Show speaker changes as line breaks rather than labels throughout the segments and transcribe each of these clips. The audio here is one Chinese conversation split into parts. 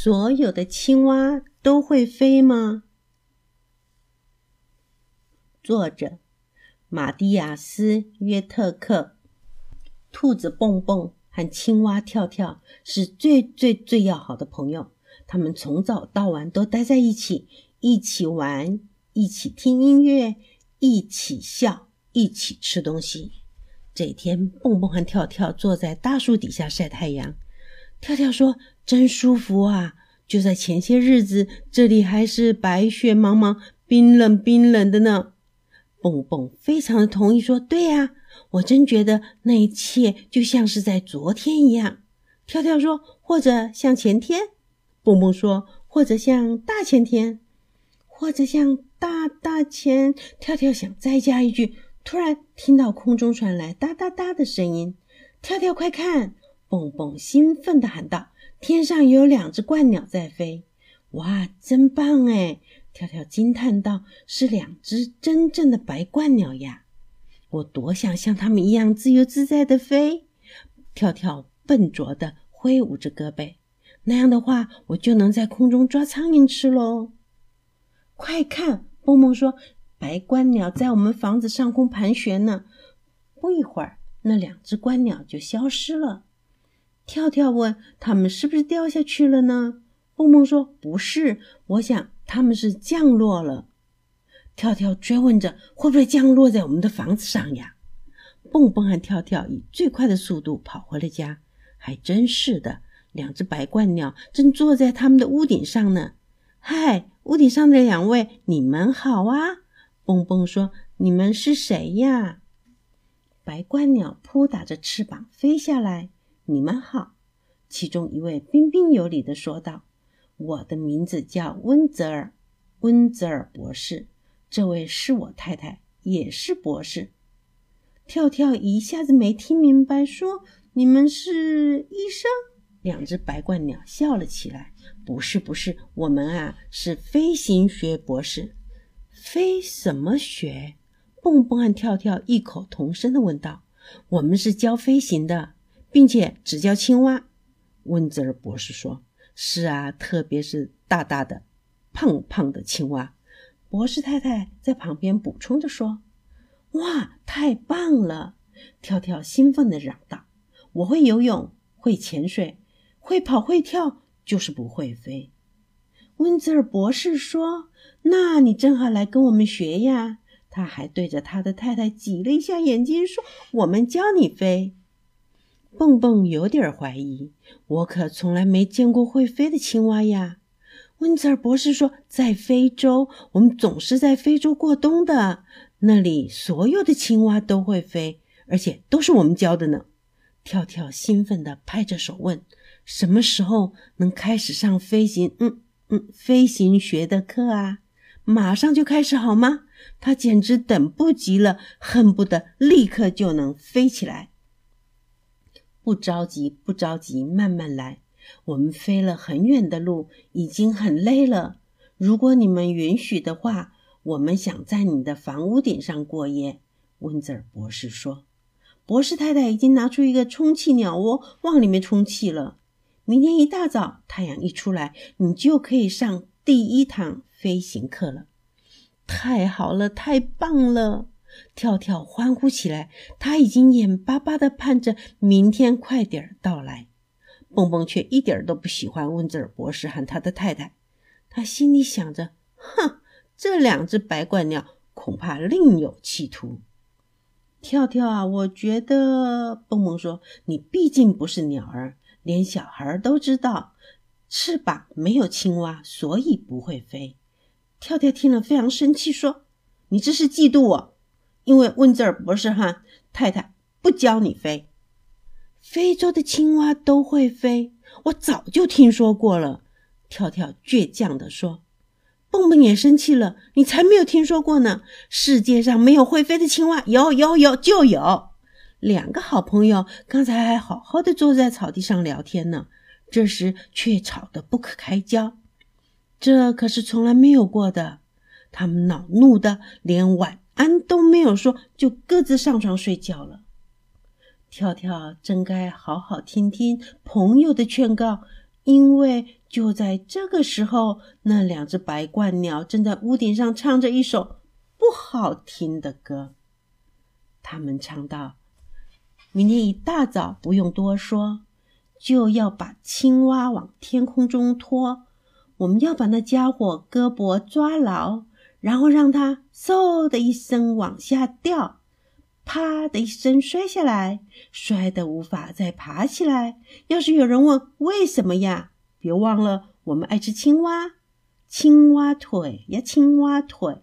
所有的青蛙都会飞吗？作者：马蒂亚斯·约特克。兔子蹦蹦和青蛙跳跳是最最最要好的朋友，他们从早到晚都待在一起，一起玩，一起听音乐，一起笑，一起吃东西。这天，蹦蹦和跳跳坐在大树底下晒太阳。跳跳说：“真舒服啊！就在前些日子，这里还是白雪茫茫、冰冷冰冷的呢。”蹦蹦非常的同意说：“对呀，我真觉得那一切就像是在昨天一样。”跳跳说：“或者像前天。”蹦蹦说：“或者像大前天，或者像大大前。”跳跳想再加一句，突然听到空中传来哒哒哒的声音。跳跳，快看！蹦蹦兴奋地喊道：“天上有两只鹳鸟在飞！哇，真棒哎！”跳跳惊叹道：“是两只真正的白鹳鸟呀！我多想像它们一样自由自在地飞！”跳跳笨拙地挥舞着胳膊，那样的话，我就能在空中抓苍蝇吃喽！快看，蹦蹦说：“白鹳鸟在我们房子上空盘旋呢。”不一会儿，那两只鹳鸟就消失了。跳跳问：“他们是不是掉下去了呢？”蹦蹦说：“不是，我想他们是降落了。”跳跳追问着：“会不会降落在我们的房子上呀？”蹦蹦和跳跳以最快的速度跑回了家。还真是的，两只白鹳鸟正坐在他们的屋顶上呢。“嗨，屋顶上的两位，你们好啊！”蹦蹦说：“你们是谁呀？”白鹳鸟扑打着翅膀飞下来。你们好，其中一位彬彬有礼地说道：“我的名字叫温泽尔，温泽尔博士。这位是我太太，也是博士。”跳跳一下子没听明白，说：“你们是医生？”两只白鹳鸟笑了起来：“不是，不是，我们啊是飞行学博士。飞什么学？”蹦蹦和跳跳异口同声地问道：“我们是教飞行的。”并且只教青蛙，温泽尔博士说：“是啊，特别是大大的、胖胖的青蛙。”博士太太在旁边补充着说：“哇，太棒了！”跳跳兴奋地嚷道：“我会游泳，会潜水，会跑会跳，就是不会飞。”温泽尔博士说：“那你正好来跟我们学呀！”他还对着他的太太挤了一下眼睛说：“我们教你飞。”蹦蹦有点怀疑，我可从来没见过会飞的青蛙呀。温泽尔博士说，在非洲，我们总是在非洲过冬的，那里所有的青蛙都会飞，而且都是我们教的呢。跳跳兴奋地拍着手问：“什么时候能开始上飞行？嗯嗯，飞行学的课啊？马上就开始好吗？”他简直等不及了，恨不得立刻就能飞起来。不着急，不着急，慢慢来。我们飞了很远的路，已经很累了。如果你们允许的话，我们想在你的房屋顶上过夜。”温泽尔博士说。博士太太已经拿出一个充气鸟窝，往里面充气了。明天一大早，太阳一出来，你就可以上第一堂飞行课了。太好了，太棒了！跳跳欢呼起来，他已经眼巴巴地盼着明天快点到来。蹦蹦却一点都不喜欢温泽尔博士和他的太太，他心里想着：“哼，这两只白鹳鸟恐怕另有企图。”跳跳啊，我觉得，蹦蹦说：“你毕竟不是鸟儿，连小孩都知道，翅膀没有青蛙，所以不会飞。”跳跳听了非常生气，说：“你这是嫉妒我。”因为温泽尔博士和太太不教你飞，非洲的青蛙都会飞，我早就听说过了。跳跳倔强地说：“蹦蹦也生气了，你才没有听说过呢！世界上没有会飞的青蛙，有有有就有。”两个好朋友刚才还好好的坐在草地上聊天呢，这时却吵得不可开交。这可是从来没有过的。他们恼怒的连晚。安都没有说，就各自上床睡觉了。跳跳真该好好听听朋友的劝告，因为就在这个时候，那两只白鹳鸟正在屋顶上唱着一首不好听的歌。他们唱道：“明天一大早，不用多说，就要把青蛙往天空中拖。我们要把那家伙胳膊抓牢，然后让它嗖的一声往下掉。”啪的一声摔下来，摔得无法再爬起来。要是有人问为什么呀，别忘了我们爱吃青蛙，青蛙腿呀，青蛙腿，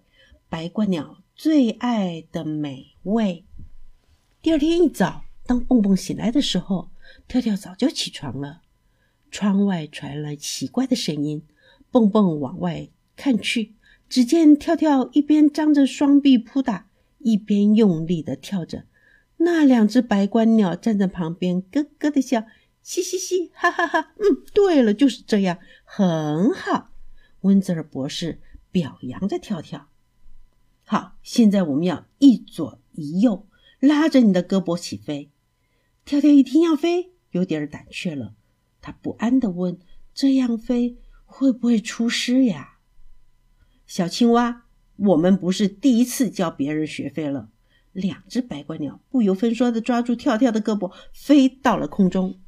白鹳鸟最爱的美味。第二天一早，当蹦蹦醒来的时候，跳跳早就起床了。窗外传来奇怪的声音，蹦蹦往外看去，只见跳跳一边张着双臂扑打。一边用力的跳着，那两只白鹳鸟站在旁边，咯咯的笑，嘻嘻嘻，哈哈哈。嗯，对了，就是这样，很好。温泽尔博士表扬着跳跳。好，现在我们要一左一右，拉着你的胳膊起飞。跳跳一听要飞，有点胆怯了，他不安的问：“这样飞会不会出师呀？”小青蛙。我们不是第一次教别人学飞了。两只白鹳鸟不由分说的抓住跳跳的胳膊，飞到了空中。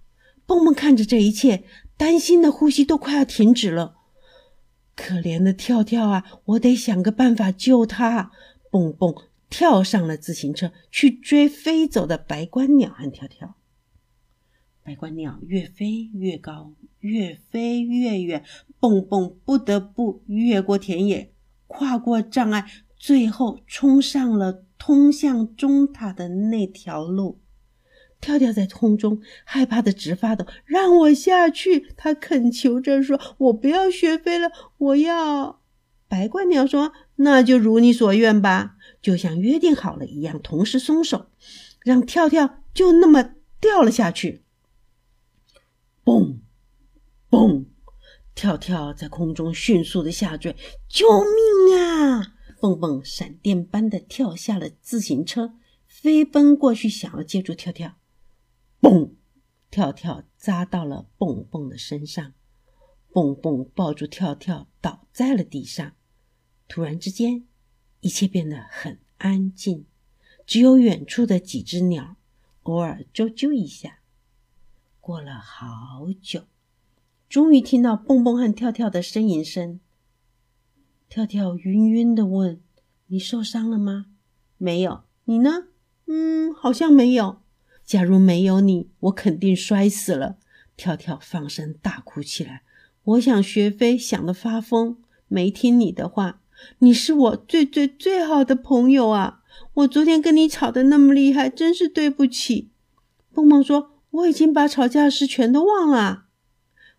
蹦蹦看着这一切，担心的呼吸都快要停止了。可怜的跳跳啊，我得想个办法救他。蹦蹦跳上了自行车，去追飞走的白鹳鸟和跳跳。白鹳鸟越飞越高，越飞越远，蹦蹦不得不越过田野。跨过障碍，最后冲上了通向钟塔的那条路。跳跳在空中害怕的直发抖，让我下去！他恳求着说：“我不要学飞了，我要。”白鹳鸟说：“那就如你所愿吧，就像约定好了一样，同时松手，让跳跳就那么掉了下去。”蹦蹦。跳跳在空中迅速的下坠，救命啊！蹦蹦闪电般的跳下了自行车，飞奔过去想要接住跳跳。蹦！跳跳扎到了蹦蹦的身上，蹦蹦抱住跳跳倒在了地上。突然之间，一切变得很安静，只有远处的几只鸟偶尔啾啾一下。过了好久。终于听到蹦蹦和跳跳的呻吟声。跳跳晕晕的问：“你受伤了吗？”“没有。”“你呢？”“嗯，好像没有。”“假如没有你，我肯定摔死了。”跳跳放声大哭起来。“我想学飞，想得发疯，没听你的话。你是我最最最好的朋友啊！我昨天跟你吵得那么厉害，真是对不起。”蹦蹦说：“我已经把吵架时全都忘了。”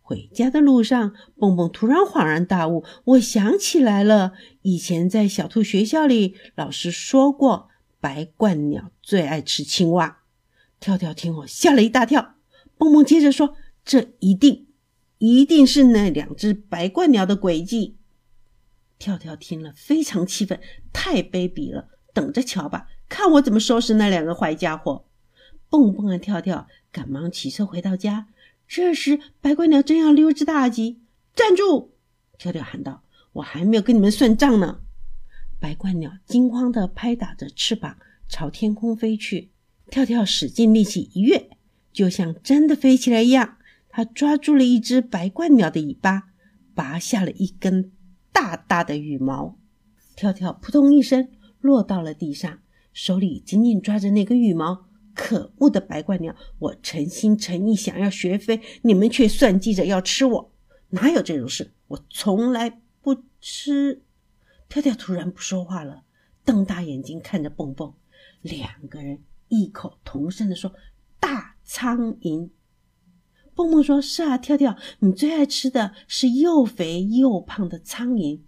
回家的路上，蹦蹦突然恍然大悟：“我想起来了，以前在小兔学校里，老师说过，白鹳鸟最爱吃青蛙。”跳跳听后吓了一大跳。蹦蹦接着说：“这一定，一定是那两只白鹳鸟的诡计。”跳跳听了非常气愤：“太卑鄙了！等着瞧吧，看我怎么收拾那两个坏家伙！”蹦蹦啊跳跳赶忙骑车回到家。这时，白鹳鸟正要溜之大吉，站住！跳跳喊道：“我还没有跟你们算账呢！”白鹳鸟惊慌地拍打着翅膀，朝天空飞去。跳跳使劲力气一跃，就像真的飞起来一样。他抓住了一只白鹳鸟的尾巴，拔下了一根大大的羽毛。跳跳扑通一声落到了地上，手里紧紧抓着那根羽毛。可恶的白鹳鸟！我诚心诚意想要学飞，你们却算计着要吃我，哪有这种事？我从来不吃。跳跳突然不说话了，瞪大眼睛看着蹦蹦，两个人异口同声地说：“大苍蝇。”蹦蹦说：“是啊，跳跳，你最爱吃的是又肥又胖的苍蝇，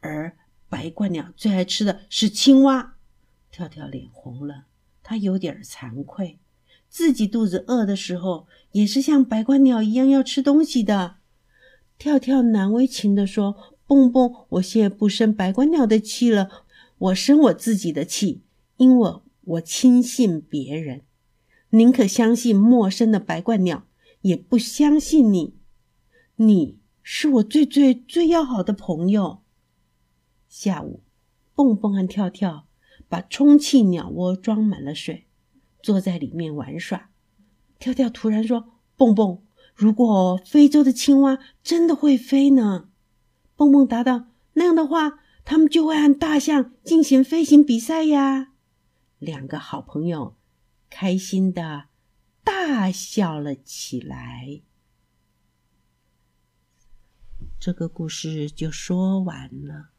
而白鹳鸟最爱吃的是青蛙。”跳跳脸红了。他有点惭愧，自己肚子饿的时候也是像白鹳鸟一样要吃东西的。跳跳难为情地说：“蹦蹦，我现在不生白鹳鸟的气了，我生我自己的气，因为我轻信别人，宁可相信陌生的白鹳鸟，也不相信你。”你是我最最最要好的朋友。下午，蹦蹦和跳跳把充气鸟窝装满了水，坐在里面玩耍。跳跳突然说：“蹦蹦，如果非洲的青蛙真的会飞呢？”蹦蹦答道：“那样的话，他们就会和大象进行飞行比赛呀。”两个好朋友开心的大笑了起来。这个故事就说完了。